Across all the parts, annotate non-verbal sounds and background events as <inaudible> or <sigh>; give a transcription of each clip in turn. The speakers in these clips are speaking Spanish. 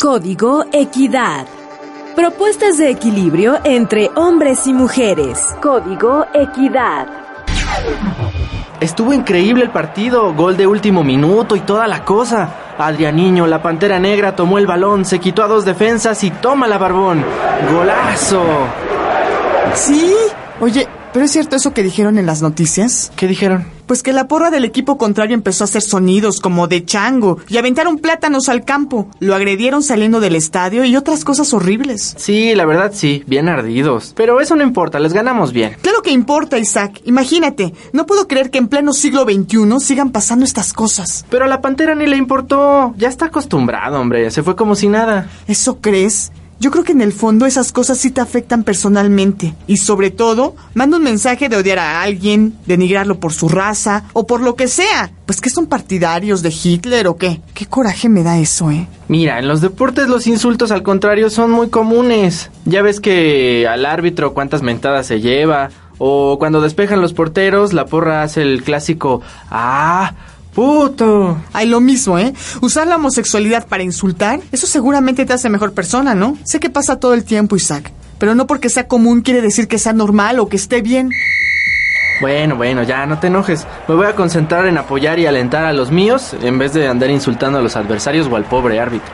Código Equidad. Propuestas de equilibrio entre hombres y mujeres. Código Equidad. Estuvo increíble el partido, gol de último minuto y toda la cosa. Adrianiño, la pantera negra, tomó el balón, se quitó a dos defensas y toma la barbón. ¡Golazo! ¿Sí? Oye, ¿pero es cierto eso que dijeron en las noticias? ¿Qué dijeron? Pues que la porra del equipo contrario empezó a hacer sonidos como de chango y aventaron plátanos al campo. Lo agredieron saliendo del estadio y otras cosas horribles. Sí, la verdad sí, bien ardidos. Pero eso no importa, les ganamos bien. Claro que importa, Isaac. Imagínate, no puedo creer que en pleno siglo XXI sigan pasando estas cosas. Pero a la pantera ni le importó. Ya está acostumbrado, hombre. Se fue como si nada. ¿Eso crees? Yo creo que en el fondo esas cosas sí te afectan personalmente. Y sobre todo, manda un mensaje de odiar a alguien, denigrarlo por su raza o por lo que sea. Pues que son partidarios de Hitler o qué. Qué coraje me da eso, ¿eh? Mira, en los deportes los insultos al contrario son muy comunes. Ya ves que al árbitro cuántas mentadas se lleva. O cuando despejan los porteros, la porra hace el clásico ¡Ah! ¡Puto! Ay, lo mismo, ¿eh? Usar la homosexualidad para insultar, eso seguramente te hace mejor persona, ¿no? Sé que pasa todo el tiempo, Isaac. Pero no porque sea común quiere decir que sea normal o que esté bien. Bueno, bueno, ya no te enojes. Me voy a concentrar en apoyar y alentar a los míos en vez de andar insultando a los adversarios o al pobre árbitro.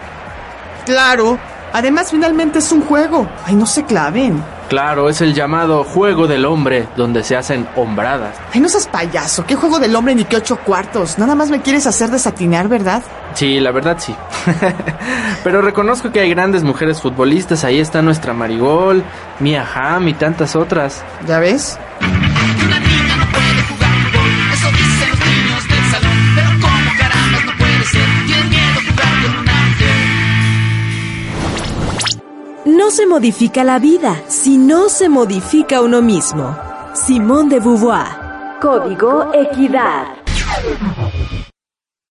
Claro. Además, finalmente es un juego. Ay, no se claven. Claro, es el llamado juego del hombre, donde se hacen hombradas. Ay, no seas payaso. ¿Qué juego del hombre ni qué ocho cuartos? Nada más me quieres hacer desatinar, ¿verdad? Sí, la verdad sí. <laughs> Pero reconozco que hay grandes mujeres futbolistas. Ahí está nuestra Marigol, Mia Hamm y tantas otras. ¿Ya ves? No se modifica la vida si no se modifica uno mismo. Simón de Beauvoir. Código Equidad.